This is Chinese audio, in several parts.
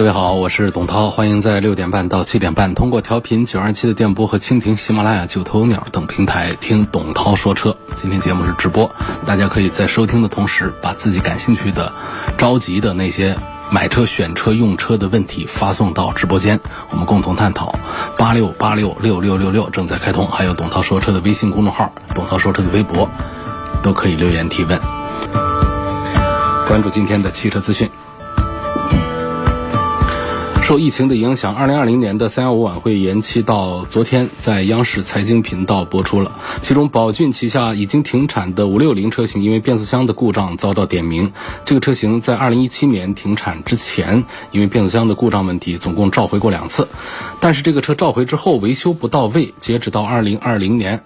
各位好，我是董涛，欢迎在六点半到七点半通过调频九二七的电波和蜻蜓、喜马拉雅、九头鸟等平台听董涛说车。今天节目是直播，大家可以在收听的同时，把自己感兴趣的、着急的那些买车、选车、用车的问题发送到直播间，我们共同探讨。八六八六六六六六正在开通，还有董涛说车的微信公众号、董涛说车的微博，都可以留言提问。关注今天的汽车资讯。受疫情的影响，二零二零年的三幺五晚会延期到昨天，在央视财经频道播出了。其中，宝骏旗下已经停产的五六零车型，因为变速箱的故障遭到点名。这个车型在二零一七年停产之前，因为变速箱的故障问题，总共召回过两次。但是这个车召回之后维修不到位，截止到二零二零年，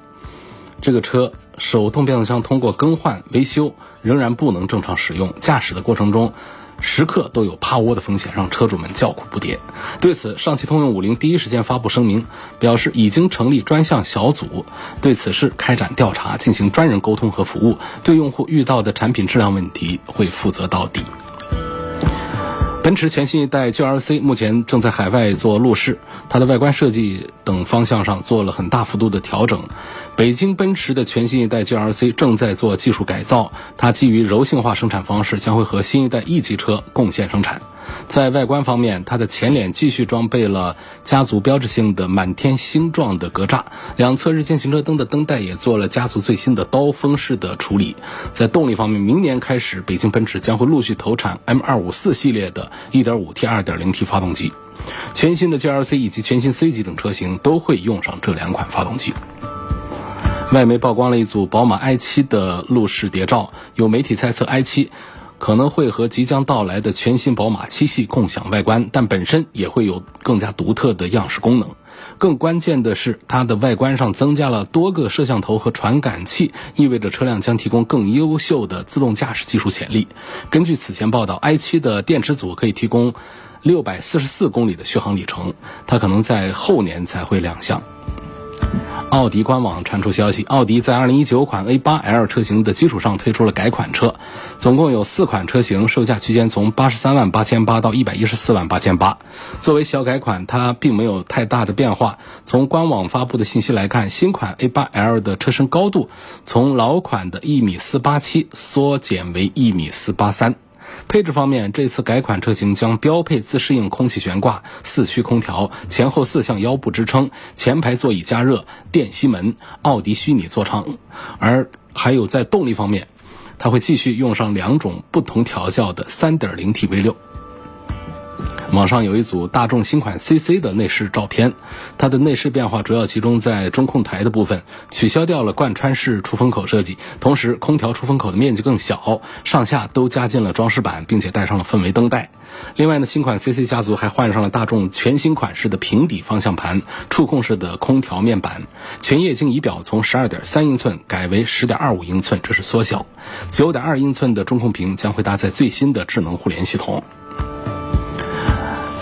这个车手动变速箱通过更换维修仍然不能正常使用，驾驶的过程中。时刻都有趴窝的风险，让车主们叫苦不迭。对此，上汽通用五菱第一时间发布声明，表示已经成立专项小组，对此事开展调查，进行专人沟通和服务，对用户遇到的产品质量问题会负责到底。奔驰全新一代 GLC 目前正在海外做路试，它的外观设计等方向上做了很大幅度的调整。北京奔驰的全新一代 GLC 正在做技术改造，它基于柔性化生产方式，将会和新一代 E 级车共线生产。在外观方面，它的前脸继续装备了家族标志性的满天星状的格栅，两侧日间行车灯的灯带也做了家族最新的刀锋式的处理。在动力方面，明年开始，北京奔驰将会陆续投产 M254 系列的 1.5T、2.0T 发动机，全新的 GLC 以及全新 C 级等车型都会用上这两款发动机。外媒曝光了一组宝马 i7 的路试谍照，有媒体猜测 i7。可能会和即将到来的全新宝马七系共享外观，但本身也会有更加独特的样式功能。更关键的是，它的外观上增加了多个摄像头和传感器，意味着车辆将提供更优秀的自动驾驶技术潜力。根据此前报道，i7 的电池组可以提供六百四十四公里的续航里程，它可能在后年才会亮相。奥迪官网传出消息，奥迪在2019款 A8L 车型的基础上推出了改款车，总共有四款车型，售价区间从83万八千八到114万八千八。作为小改款，它并没有太大的变化。从官网发布的信息来看，新款 A8L 的车身高度从老款的一米四八七缩减为一米四八三。配置方面，这次改款车型将标配自适应空气悬挂、四驱空调、前后四项腰部支撑、前排座椅加热、电吸门、奥迪虚拟座舱，而还有在动力方面，它会继续用上两种不同调教的 3.0T V6。网上有一组大众新款 CC 的内饰照片，它的内饰变化主要集中在中控台的部分，取消掉了贯穿式出风口设计，同时空调出风口的面积更小，上下都加进了装饰板，并且带上了氛围灯带。另外呢，新款 CC 家族还换上了大众全新款式的平底方向盘、触控式的空调面板，全液晶仪表从12.3英寸改为10.25英寸，这是缩小。9.2英寸的中控屏将会搭载最新的智能互联系统。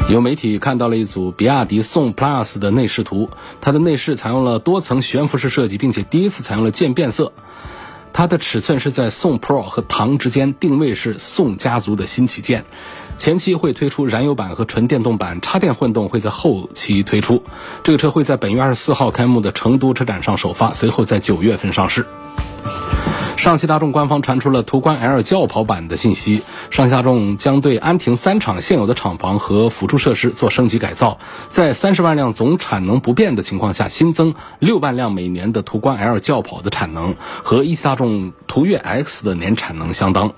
有媒体看到了一组比亚迪宋 PLUS 的内饰图，它的内饰采用了多层悬浮式设计，并且第一次采用了渐变色。它的尺寸是在宋 Pro 和唐之间，定位是宋家族的新旗舰。前期会推出燃油版和纯电动版，插电混动会在后期推出。这个车会在本月二十四号开幕的成都车展上首发，随后在九月份上市。上汽大众官方传出了途观 L 轿跑版的信息。上汽大众将对安亭三厂现有的厂房和辅助设施做升级改造，在三十万辆总产能不变的情况下，新增六万辆每年的途观 L 轿跑的产能，和一汽大众途岳 X 的年产能相当。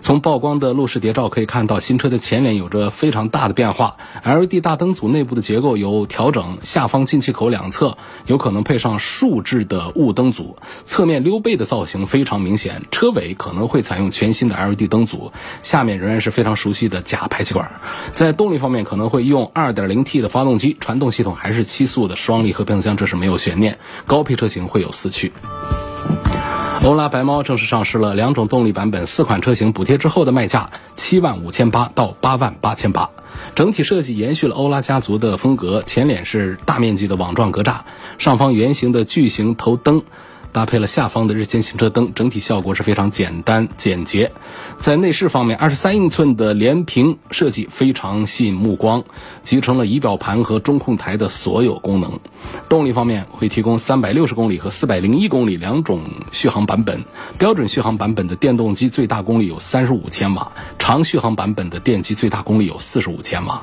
从曝光的路试谍照可以看到，新车的前脸有着非常大的变化，LED 大灯组内部的结构有调整，下方进气口两侧有可能配上竖置的雾灯组，侧面溜背的造型非常明显，车尾可能会采用全新的 LED 灯组，下面仍然是非常熟悉的假排气管。在动力方面可能会用 2.0T 的发动机，传动系统还是七速的双离合变速箱，这是没有悬念。高配车型会有四驱。欧拉白猫正式上市了，两种动力版本，四款车型补贴之后的卖价七万五千八到八万八千八。整体设计延续了欧拉家族的风格，前脸是大面积的网状格栅，上方圆形的巨型头灯。搭配了下方的日间行车灯，整体效果是非常简单简洁。在内饰方面，二十三英寸的连屏设计非常吸引目光，集成了仪表盘和中控台的所有功能。动力方面会提供三百六十公里和四百零一公里两种续航版本，标准续航版本的电动机最大功率有三十五千瓦，长续航版本的电机最大功率有四十五千瓦。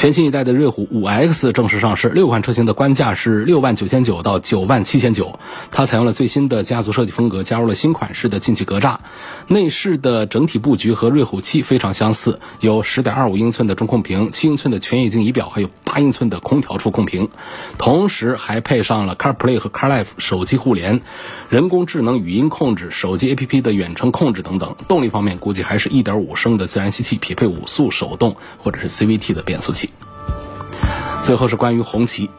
全新一代的瑞虎五 X 正式上市，六款车型的官价是六万九千九到九万七千九。它采用了最新的家族设计风格，加入了新款式的进气格栅。内饰的整体布局和瑞虎七非常相似，有十点二五英寸的中控屏、七英寸的全液晶仪表，还有八英寸的空调触控屏。同时还配上了 CarPlay 和 CarLife 手机互联、人工智能语音控制、手机 APP 的远程控制等等。动力方面估计还是一点五升的自然吸气，匹配五速手动或者是 CVT 的变速器。最后是关于红旗，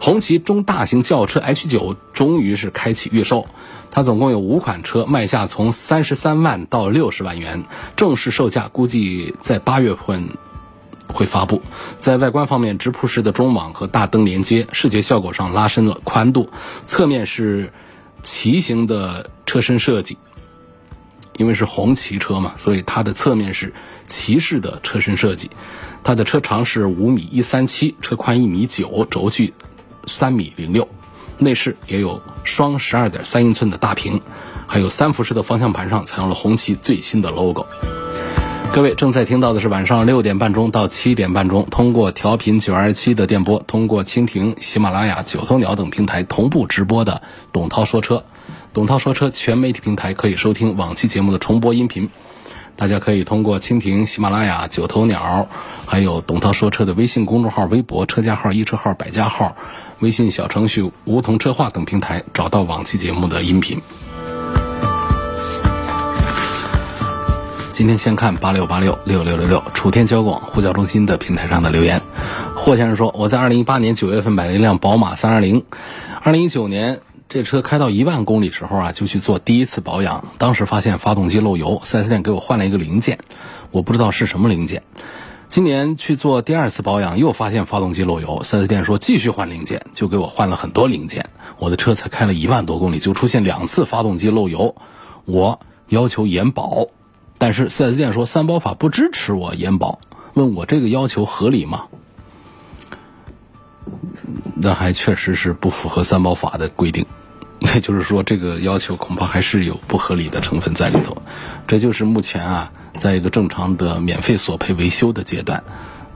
红旗中大型轿车 H9 终于是开启预售，它总共有五款车，卖价从三十三万到六十万元，正式售价估计在八月份会发布。在外观方面，直瀑式的中网和大灯连接，视觉效果上拉伸了宽度，侧面是旗形的车身设计，因为是红旗车嘛，所以它的侧面是骑士的车身设计。它的车长是五米一三七，车宽一米九，轴距三米零六。内饰也有双十二点三英寸的大屏，还有三辐式的方向盘上采用了红旗最新的 logo。各位正在听到的是晚上六点半钟到七点半钟，通过调频九二七的电波，通过蜻蜓、喜马拉雅、九头鸟等平台同步直播的董涛说车。董涛说车全媒体平台可以收听往期节目的重播音频。大家可以通过蜻蜓、喜马拉雅、九头鸟，还有董涛说车的微信公众号、微博、车架号、一车号、百家号、微信小程序“梧桐车话”等平台找到往期节目的音频。今天先看八六八六六六六六楚天交广呼叫中心的平台上的留言。霍先生说：“我在二零一八年九月份买了一辆宝马三二零，二零一九年。”这车开到一万公里时候啊，就去做第一次保养。当时发现发动机漏油，4S 店给我换了一个零件，我不知道是什么零件。今年去做第二次保养，又发现发动机漏油，4S 店说继续换零件，就给我换了很多零件。我的车才开了一万多公里，就出现两次发动机漏油，我要求延保，但是 4S 店说三包法不支持我延保，问我这个要求合理吗？那还确实是不符合三包法的规定，也就是说，这个要求恐怕还是有不合理的成分在里头。这就是目前啊，在一个正常的免费索赔维修的阶段，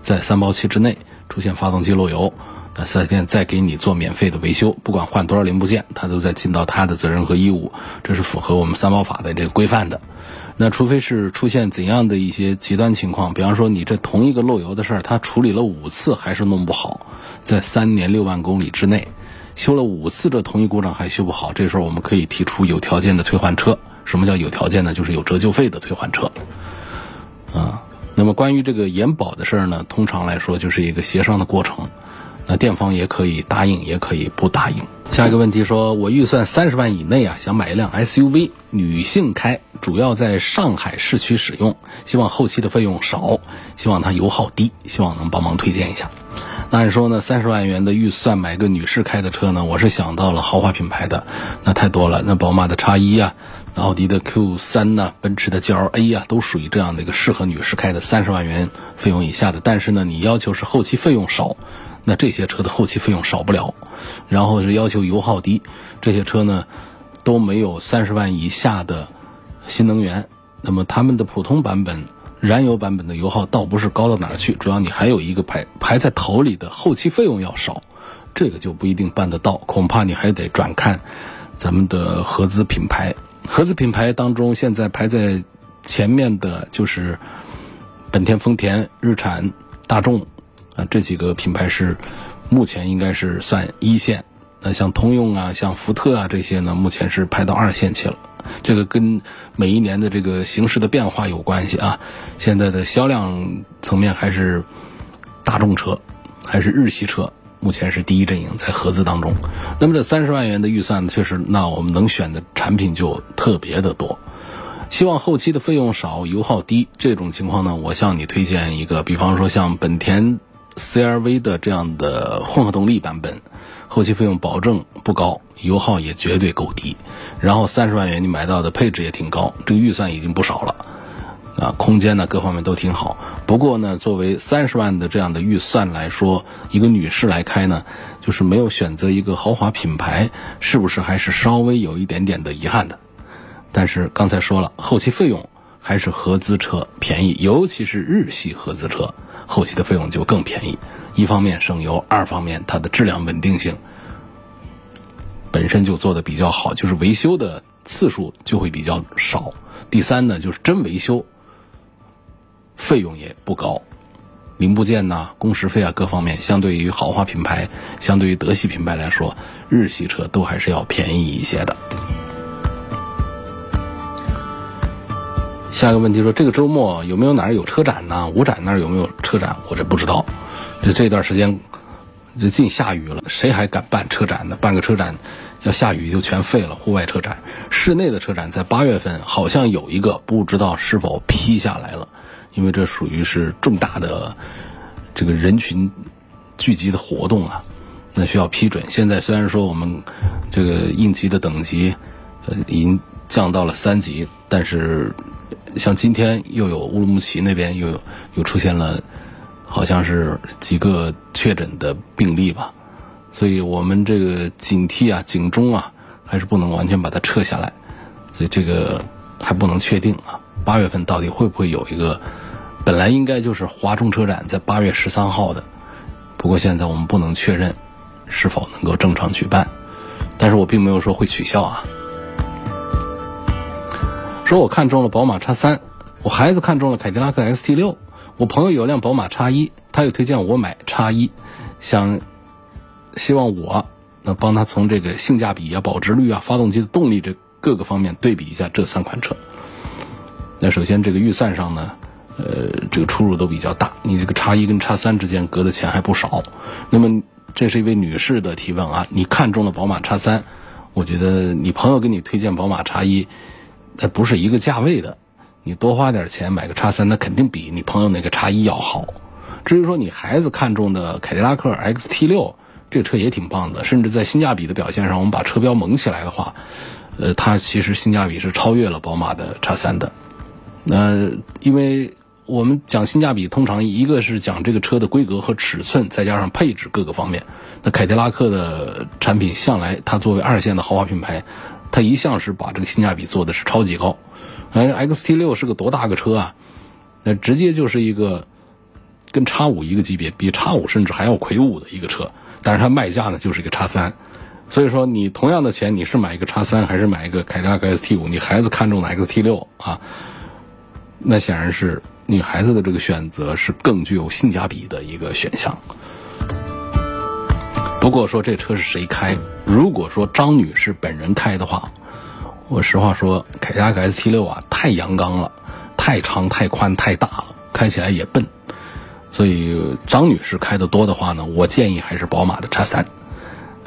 在三包期之内出现发动机漏油，那四 S 店再给你做免费的维修，不管换多少零部件，他都在尽到他的责任和义务，这是符合我们三包法的这个规范的。那除非是出现怎样的一些极端情况，比方说你这同一个漏油的事儿，他处理了五次还是弄不好。在三年六万公里之内，修了五次这同一故障还修不好，这时候我们可以提出有条件的退换车。什么叫有条件呢？就是有折旧费的退换车。啊，那么关于这个延保的事儿呢，通常来说就是一个协商的过程。那店方也可以答应，也可以不答应。下一个问题说，我预算三十万以内啊，想买一辆 SUV，女性开，主要在上海市区使用，希望后期的费用少，希望它油耗低，希望能帮忙推荐一下。那按说呢，三十万元的预算买个女士开的车呢，我是想到了豪华品牌的，那太多了。那宝马的叉一啊，奥迪的 Q 三呐，奔驰的 GLA 啊，都属于这样的一个适合女士开的三十万元费用以下的。但是呢，你要求是后期费用少，那这些车的后期费用少不了。然后是要求油耗低，这些车呢都没有三十万以下的新能源。那么他们的普通版本。燃油版本的油耗倒不是高到哪儿去，主要你还有一个排排在头里的后期费用要少，这个就不一定办得到，恐怕你还得转看咱们的合资品牌合资品牌当中，现在排在前面的就是本田、丰田、日产、大众这几个品牌是目前应该是算一线。那像通用啊、像福特啊这些呢，目前是排到二线去了。这个跟每一年的这个形势的变化有关系啊。现在的销量层面还是大众车，还是日系车，目前是第一阵营在合资当中。那么这三十万元的预算，确实，那我们能选的产品就特别的多。希望后期的费用少、油耗低，这种情况呢，我向你推荐一个，比方说像本田 CRV 的这样的混合动力版本。后期费用保证不高，油耗也绝对够低，然后三十万元你买到的配置也挺高，这个预算已经不少了，啊，空间呢各方面都挺好。不过呢，作为三十万的这样的预算来说，一个女士来开呢，就是没有选择一个豪华品牌，是不是还是稍微有一点点的遗憾的？但是刚才说了，后期费用还是合资车便宜，尤其是日系合资车，后期的费用就更便宜。一方面省油，二方面它的质量稳定性本身就做的比较好，就是维修的次数就会比较少。第三呢，就是真维修费用也不高，零部件呐、工时费啊各方面，相对于豪华品牌、相对于德系品牌来说，日系车都还是要便宜一些的。下一个问题说，这个周末有没有哪儿有车展呢？五展那儿有没有车展？我这不知道。就这段时间，就净下雨了，谁还敢办车展呢？办个车展，要下雨就全废了。户外车展，室内的车展在八月份好像有一个，不知道是否批下来了，因为这属于是重大的这个人群聚集的活动啊，那需要批准。现在虽然说我们这个应急的等级呃已经降到了三级，但是像今天又有乌鲁木齐那边又有又出现了。好像是几个确诊的病例吧，所以我们这个警惕啊、警钟啊，还是不能完全把它撤下来，所以这个还不能确定啊。八月份到底会不会有一个？本来应该就是华中车展在八月十三号的，不过现在我们不能确认是否能够正常举办，但是我并没有说会取消啊。说我看中了宝马叉三，我孩子看中了凯迪拉克 XT 六。我朋友有辆宝马叉一，他又推荐我买叉一，想希望我能帮他从这个性价比啊、保值率啊、发动机的动力这各个方面对比一下这三款车。那首先这个预算上呢，呃，这个出入都比较大，你这个叉一跟叉三之间隔的钱还不少。那么这是一位女士的提问啊，你看中了宝马叉三，我觉得你朋友给你推荐宝马叉一，它不是一个价位的。你多花点钱买个叉三，那肯定比你朋友那个叉一要好。至于说你孩子看中的凯迪拉克 XT 六，这个车也挺棒的，甚至在性价比的表现上，我们把车标蒙起来的话，呃，它其实性价比是超越了宝马的叉三的。那因为我们讲性价比，通常一个是讲这个车的规格和尺寸，再加上配置各个方面。那凯迪拉克的产品向来它作为二线的豪华品牌，它一向是把这个性价比做的是超级高。哎，XT 六是个多大个车啊？那直接就是一个跟叉五一个级别，比叉五甚至还要魁梧的一个车。但是它卖价呢就是一个叉三，所以说你同样的钱，你是买一个叉三还是买一个凯迪拉克 ST 五？你孩子看中的 XT 六啊，那显然是女孩子的这个选择是更具有性价比的一个选项。不过说这车是谁开？如果说张女士本人开的话。我实话说，凯迪拉克 ST 六啊，太阳刚了，太长、太宽、太大了，开起来也笨。所以张女士开的多的话呢，我建议还是宝马的叉三。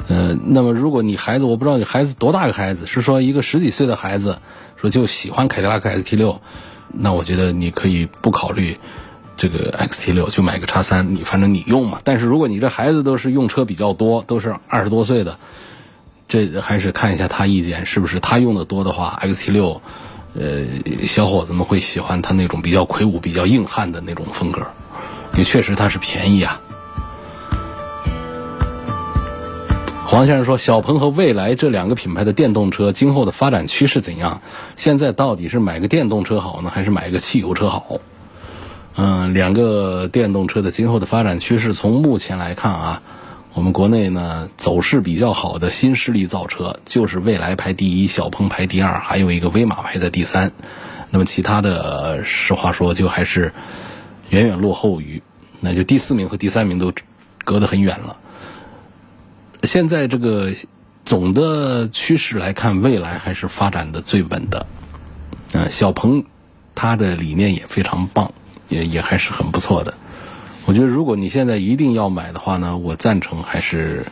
呃，那么如果你孩子，我不知道你孩子多大个孩子，是说一个十几岁的孩子，说就喜欢凯迪拉克 ST 六，那我觉得你可以不考虑这个 XT 六，就买个叉三，你反正你用嘛。但是如果你这孩子都是用车比较多，都是二十多岁的。这还是看一下他意见是不是他用的多的话，XT 六，呃，小伙子们会喜欢他那种比较魁梧、比较硬汉的那种风格，也确实它是便宜啊。黄先生说，小鹏和蔚来这两个品牌的电动车今后的发展趋势怎样？现在到底是买个电动车好呢，还是买个汽油车好？嗯，两个电动车的今后的发展趋势，从目前来看啊。我们国内呢走势比较好的新势力造车，就是蔚来排第一，小鹏排第二，还有一个威马排在第三。那么其他的，实话说，就还是远远落后于，那就第四名和第三名都隔得很远了。现在这个总的趋势来看，未来还是发展的最稳的。嗯，小鹏它的理念也非常棒，也也还是很不错的。我觉得，如果你现在一定要买的话呢，我赞成还是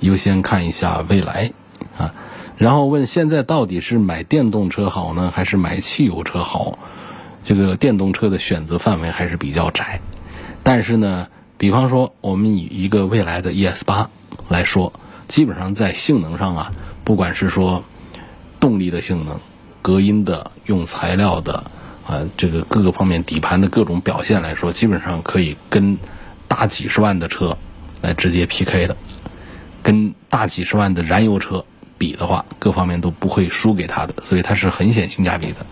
优先看一下蔚来啊。然后问现在到底是买电动车好呢，还是买汽油车好？这个电动车的选择范围还是比较窄。但是呢，比方说我们以一个未来的 ES 八来说，基本上在性能上啊，不管是说动力的性能、隔音的、用材料的。啊，这个各个方面底盘的各种表现来说，基本上可以跟大几十万的车来直接 PK 的，跟大几十万的燃油车比的话，各方面都不会输给它的，所以它是很显性价比的。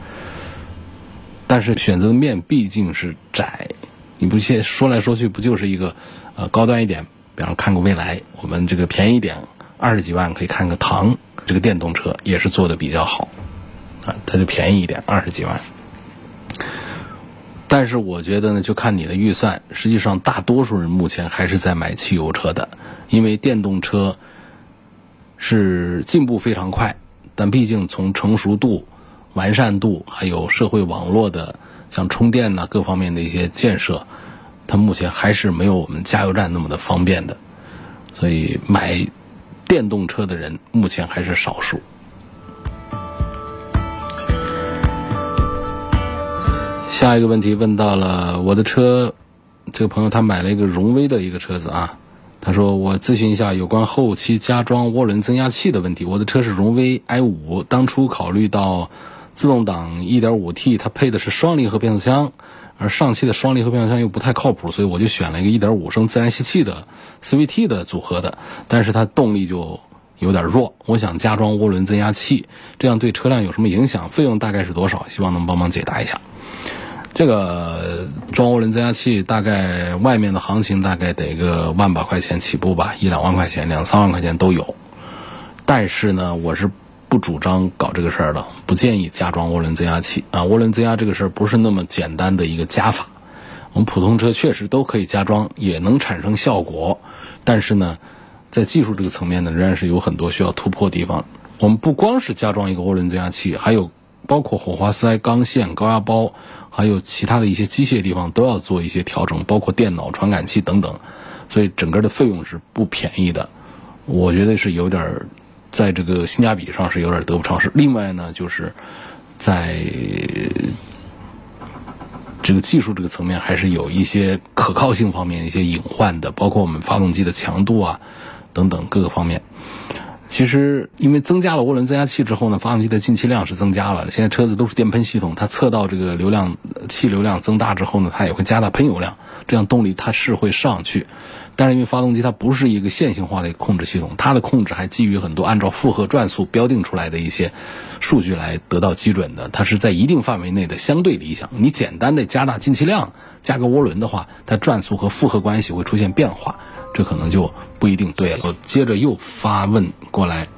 但是选择的面毕竟是窄，你不现说来说去不就是一个呃高端一点，比方看个蔚来，我们这个便宜一点二十几万可以看个唐，这个电动车也是做的比较好啊，它就便宜一点二十几万。但是我觉得呢，就看你的预算。实际上，大多数人目前还是在买汽油车的，因为电动车是进步非常快，但毕竟从成熟度、完善度，还有社会网络的像充电呐各方面的一些建设，它目前还是没有我们加油站那么的方便的。所以买电动车的人目前还是少数。下一个问题问到了我的车，这个朋友他买了一个荣威的一个车子啊，他说我咨询一下有关后期加装涡轮增压器的问题。我的车是荣威 i 五，当初考虑到自动挡 1.5T，它配的是双离合变速箱，而上汽的双离合变速箱又不太靠谱，所以我就选了一个1.5升自然吸气的 CVT 的组合的，但是它动力就有点弱，我想加装涡轮增压器，这样对车辆有什么影响？费用大概是多少？希望能帮忙解答一下。这个装涡轮增压器大概外面的行情大概得个万把块钱起步吧，一两万块钱、两三万块钱都有。但是呢，我是不主张搞这个事儿的，不建议加装涡轮增压器啊。涡轮增压这个事儿不是那么简单的一个加法。我们普通车确实都可以加装，也能产生效果。但是呢，在技术这个层面呢，仍然是有很多需要突破的地方。我们不光是加装一个涡轮增压器，还有包括火花塞、钢线、高压包。还有其他的一些机械地方都要做一些调整，包括电脑、传感器等等，所以整个的费用是不便宜的。我觉得是有点儿，在这个性价比上是有点得不偿失。另外呢，就是在这个技术这个层面，还是有一些可靠性方面一些隐患的，包括我们发动机的强度啊等等各个方面。其实，因为增加了涡轮增压器之后呢，发动机的进气量是增加了。现在车子都是电喷系统，它测到这个流量气流量增大之后呢，它也会加大喷油量，这样动力它是会上去。但是因为发动机它不是一个线性化的控制系统，它的控制还基于很多按照负荷转速标定出来的一些数据来得到基准的，它是在一定范围内的相对理想。你简单的加大进气量、加个涡轮的话，它转速和负荷关系会出现变化。这可能就不一定对了。我接着又发问过来，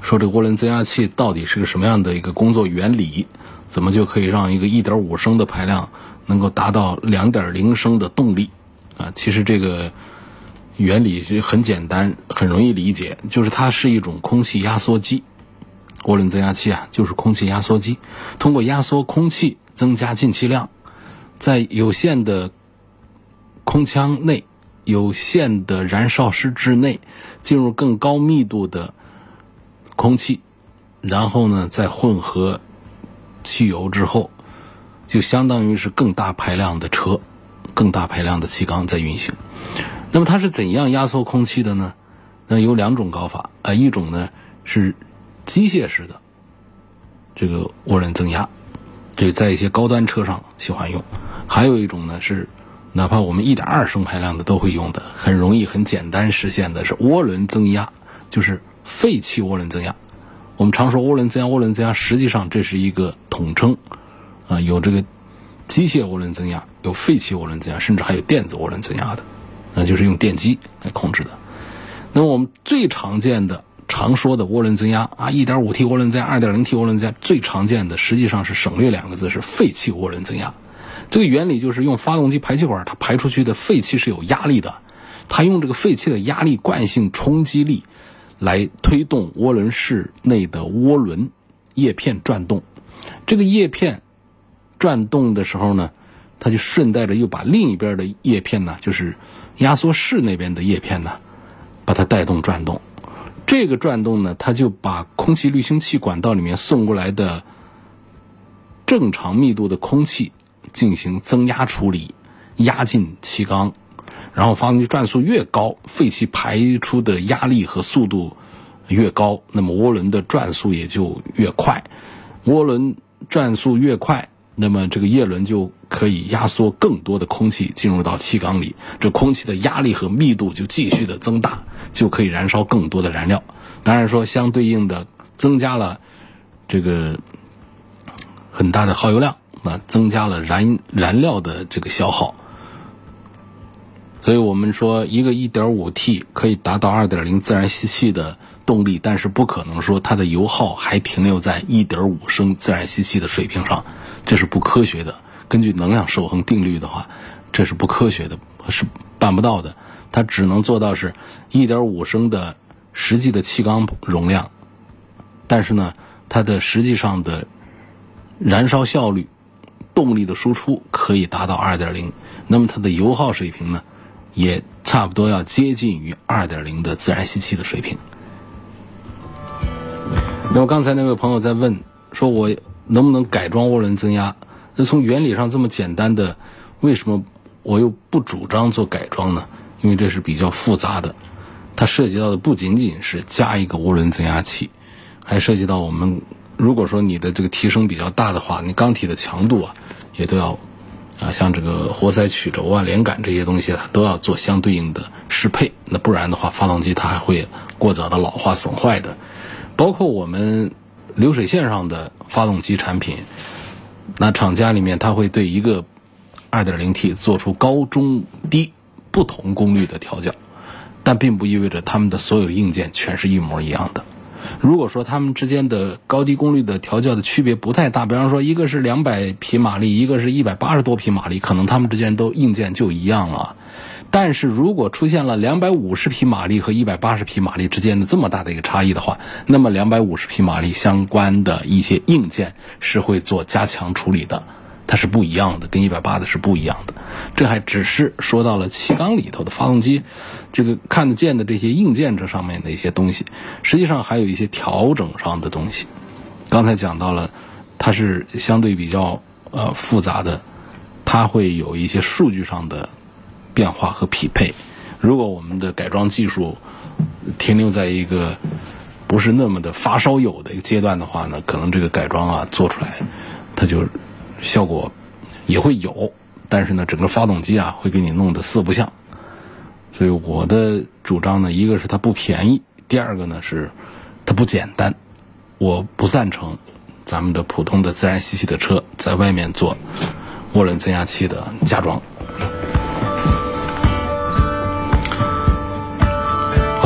说这涡轮增压器到底是个什么样的一个工作原理？怎么就可以让一个1.5升的排量能够达到2.0升的动力？啊，其实这个原理是很简单，很容易理解，就是它是一种空气压缩机。涡轮增压器啊，就是空气压缩机，通过压缩空气增加进气量，在有限的空腔内。有限的燃烧室之内，进入更高密度的空气，然后呢，再混合汽油之后，就相当于是更大排量的车，更大排量的气缸在运行。那么它是怎样压缩空气的呢？那有两种搞法啊，一种呢是机械式的这个涡轮增压，这在一些高端车上喜欢用；还有一种呢是。哪怕我们一点二升排量的都会用的，很容易、很简单实现的是涡轮增压，就是废气涡轮增压。我们常说涡轮增压，涡轮增压，实际上这是一个统称，啊，有这个机械涡轮增压，有废气涡轮增压，甚至还有电子涡轮增压的，那就是用电机来控制的。那么我们最常见的、常说的涡轮增压啊，1.5T 涡轮增压、2.0T 涡轮增压，最常见的实际上是省略两个字，是废气涡轮增压。这个原理就是用发动机排气管它排出去的废气是有压力的，它用这个废气的压力惯性冲击力来推动涡轮室内的涡轮叶片转动。这个叶片转动的时候呢，它就顺带着又把另一边的叶片呢，就是压缩室那边的叶片呢，把它带动转动。这个转动呢，它就把空气滤清器管道里面送过来的正常密度的空气进行增压处理，压进气缸，然后发动机转速越高，废气排出的压力和速度越高，那么涡轮的转速也就越快。涡轮转速越快，那么这个叶轮就可以压缩更多的空气进入到气缸里，这空气的压力和密度就继续的增大，就可以燃烧更多的燃料。当然说，相对应的增加了这个很大的耗油量，啊，增加了燃燃料的这个消耗。所以我们说，一个 1.5T 可以达到2.0自然吸气的动力，但是不可能说它的油耗还停留在1.5升自然吸气的水平上，这是不科学的。根据能量守恒定律的话，这是不科学的，是办不到的。它只能做到是1.5升的实际的气缸容量，但是呢，它的实际上的燃烧效率、动力的输出可以达到2.0，那么它的油耗水平呢？也差不多要接近于二点零的自然吸气的水平。那么刚才那位朋友在问，说我能不能改装涡轮增压？那从原理上这么简单的，为什么我又不主张做改装呢？因为这是比较复杂的，它涉及到的不仅仅是加一个涡轮增压器，还涉及到我们如果说你的这个提升比较大的话，你缸体的强度啊，也都要。啊，像这个活塞曲轴啊、连杆这些东西，它都要做相对应的适配。那不然的话，发动机它还会过早的老化损坏的。包括我们流水线上的发动机产品，那厂家里面它会对一个 2.0T 做出高中低不同功率的调教，但并不意味着他们的所有硬件全是一模一样的。如果说它们之间的高低功率的调教的区别不太大，比方说一个是两百匹马力，一个是一百八十多匹马力，可能它们之间都硬件就一样了。但是如果出现了两百五十匹马力和一百八十匹马力之间的这么大的一个差异的话，那么两百五十匹马力相关的一些硬件是会做加强处理的。它是不一样的，跟一百八的是不一样的。这还只是说到了气缸里头的发动机，这个看得见的这些硬件这上面的一些东西，实际上还有一些调整上的东西。刚才讲到了，它是相对比较呃复杂的，它会有一些数据上的变化和匹配。如果我们的改装技术停留在一个不是那么的发烧友的一个阶段的话呢，可能这个改装啊做出来，它就。效果也会有，但是呢，整个发动机啊会给你弄得四不像。所以我的主张呢，一个是它不便宜，第二个呢是它不简单。我不赞成咱们的普通的自然吸气的车在外面做涡轮增压器的加装。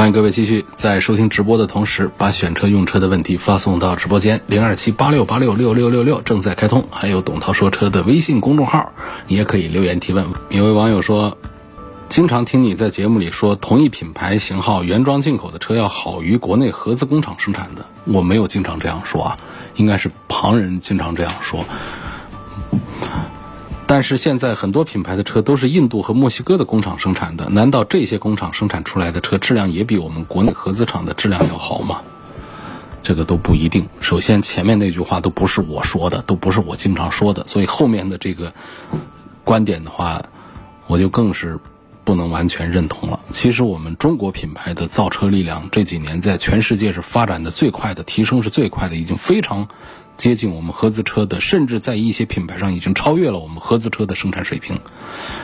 欢迎各位继续在收听直播的同时，把选车用车的问题发送到直播间零二七八六八六六六六六，正在开通。还有董涛说车的微信公众号，你也可以留言提问。有位网友说，经常听你在节目里说，同一品牌型号原装进口的车要好于国内合资工厂生产的。我没有经常这样说啊，应该是旁人经常这样说。但是现在很多品牌的车都是印度和墨西哥的工厂生产的，难道这些工厂生产出来的车质量也比我们国内合资厂的质量要好吗？这个都不一定。首先，前面那句话都不是我说的，都不是我经常说的，所以后面的这个观点的话，我就更是不能完全认同了。其实，我们中国品牌的造车力量这几年在全世界是发展的最快的，提升是最快的，已经非常。接近我们合资车的，甚至在一些品牌上已经超越了我们合资车的生产水平。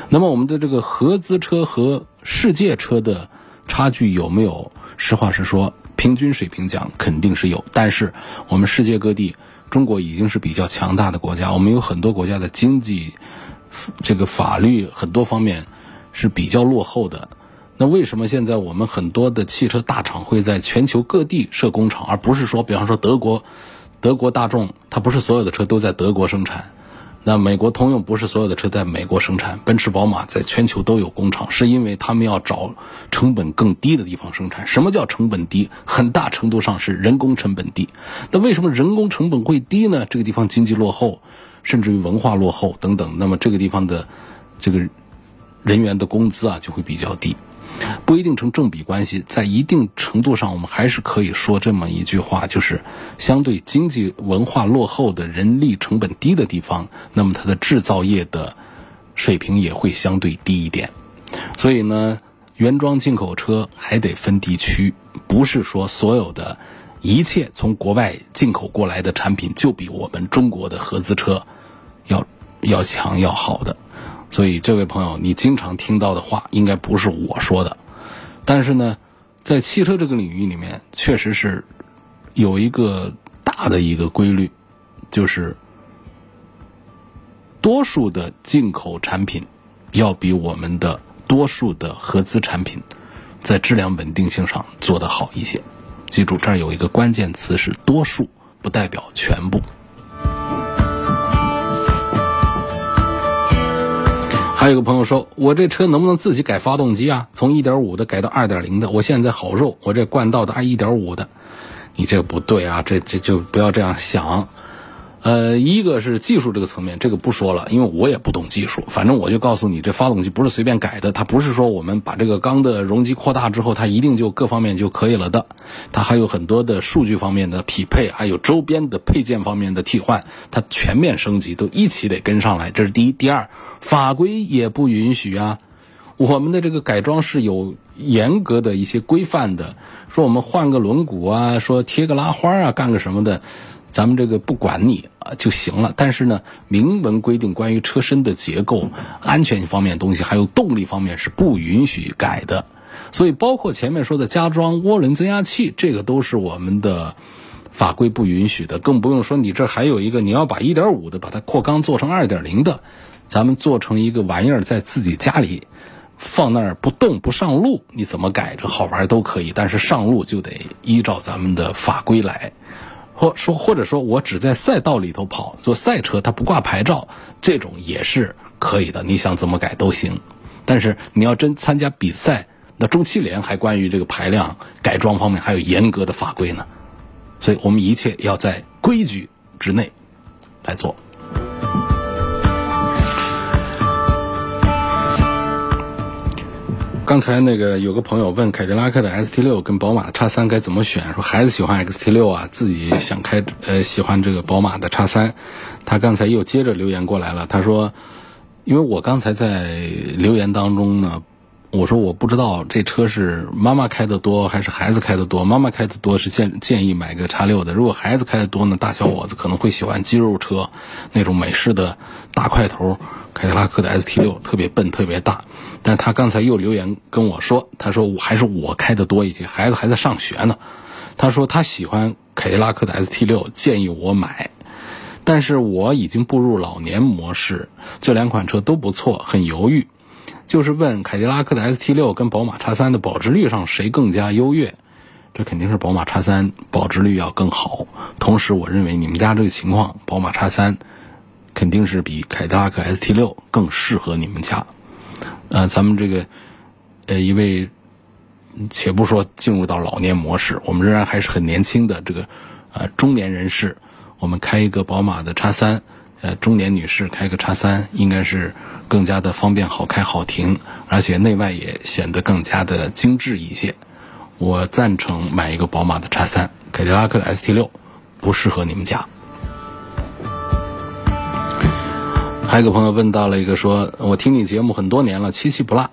那么，我们的这个合资车和世界车的差距有没有？实话实说，平均水平讲肯定是有。但是，我们世界各地，中国已经是比较强大的国家，我们有很多国家的经济、这个法律很多方面是比较落后的。那为什么现在我们很多的汽车大厂会在全球各地设工厂，而不是说，比方说德国，德国大众，它不是所有的车都在德国生产。那美国通用不是所有的车在美国生产，奔驰、宝马在全球都有工厂，是因为他们要找成本更低的地方生产。什么叫成本低？很大程度上是人工成本低。那为什么人工成本会低呢？这个地方经济落后，甚至于文化落后等等，那么这个地方的这个人员的工资啊就会比较低。不一定成正比关系，在一定程度上，我们还是可以说这么一句话，就是相对经济文化落后的人力成本低的地方，那么它的制造业的水平也会相对低一点。所以呢，原装进口车还得分地区，不是说所有的一切从国外进口过来的产品就比我们中国的合资车要要强要好的。所以，这位朋友，你经常听到的话，应该不是我说的。但是呢，在汽车这个领域里面，确实是有一个大的一个规律，就是多数的进口产品要比我们的多数的合资产品在质量稳定性上做得好一些。记住，这儿有一个关键词是“多数”，不代表全部。还有个朋友说，我这车能不能自己改发动机啊？从一点五的改到二点零的，我现在好肉，我这冠道的按1.5的，你这不对啊，这这就不要这样想。呃，一个是技术这个层面，这个不说了，因为我也不懂技术。反正我就告诉你，这发动机不是随便改的，它不是说我们把这个缸的容积扩大之后，它一定就各方面就可以了的。它还有很多的数据方面的匹配，还有周边的配件方面的替换，它全面升级都一起得跟上来。这是第一，第二，法规也不允许啊。我们的这个改装是有严格的一些规范的，说我们换个轮毂啊，说贴个拉花啊，干个什么的。咱们这个不管你啊就行了，但是呢，明文规定关于车身的结构、安全方面东西，还有动力方面是不允许改的。所以，包括前面说的加装涡轮增压器，这个都是我们的法规不允许的。更不用说你这还有一个，你要把1.5的把它扩缸做成2.0的，咱们做成一个玩意儿在自己家里放那儿不动不上路，你怎么改这好玩都可以，但是上路就得依照咱们的法规来。或说，或者说我只在赛道里头跑，做赛车，它不挂牌照，这种也是可以的。你想怎么改都行，但是你要真参加比赛，那中汽联还关于这个排量改装方面还有严格的法规呢。所以我们一切要在规矩之内来做。刚才那个有个朋友问凯迪拉克的 ST 六跟宝马的叉三该怎么选？说孩子喜欢 XT 六啊，自己想开呃喜欢这个宝马的叉三。他刚才又接着留言过来了，他说，因为我刚才在留言当中呢，我说我不知道这车是妈妈开的多还是孩子开的多。妈妈开的多是建建议买个叉六的，如果孩子开的多呢，大小伙子可能会喜欢肌肉车那种美式的大块头。凯迪拉克的 ST 六特别笨，特别大，但是他刚才又留言跟我说，他说我还是我开的多一些，孩子还在上学呢。他说他喜欢凯迪拉克的 ST 六，建议我买，但是我已经步入老年模式，这两款车都不错，很犹豫，就是问凯迪拉克的 ST 六跟宝马叉三的保值率上谁更加优越？这肯定是宝马叉三保值率要更好。同时，我认为你们家这个情况，宝马叉三。肯定是比凯迪拉克 ST 六更适合你们家。呃，咱们这个呃一位，且不说进入到老年模式，我们仍然还是很年轻的这个呃中年人士。我们开一个宝马的叉三，呃，中年女士开个叉三，应该是更加的方便、好开、好停，而且内外也显得更加的精致一些。我赞成买一个宝马的叉三，凯迪拉克的 ST 六不适合你们家。还有个朋友问到了一个，说我听你节目很多年了，七七不落，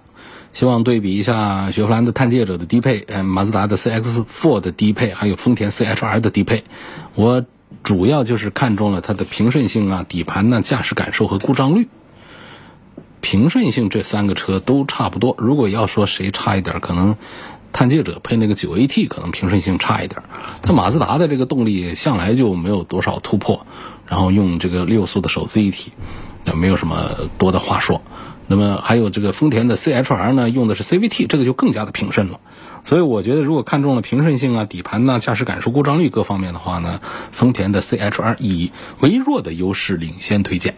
希望对比一下雪佛兰的探界者的低配，嗯，马自达的 CX-4 的低配，还有丰田 CHR 的低配。我主要就是看中了它的平顺性啊、底盘呢、驾驶感受和故障率。平顺性这三个车都差不多，如果要说谁差一点，可能探界者配那个九 AT 可能平顺性差一点。但马自达的这个动力向来就没有多少突破，然后用这个六速的手自一体。也没有什么多的话说，那么还有这个丰田的 CHR 呢，用的是 CVT，这个就更加的平顺了。所以我觉得，如果看中了平顺性啊、底盘呐、驾驶感受、故障率各方面的话呢，丰田的 CHR 以微弱的优势领先推荐。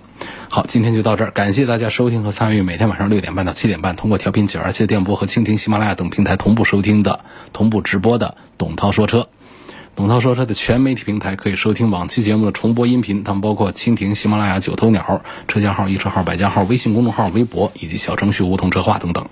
好，今天就到这儿，感谢大家收听和参与每天晚上六点半到七点半，通过调频九二七电波和蜻蜓、喜马拉雅等平台同步收听的、同步直播的董涛说车。董涛说他的全媒体平台可以收听往期节目的重播音频，他们包括蜻蜓、喜马拉雅、九头鸟、车架号、易车号、百家号、微信公众号、微博以及小程序梧桐车话等等。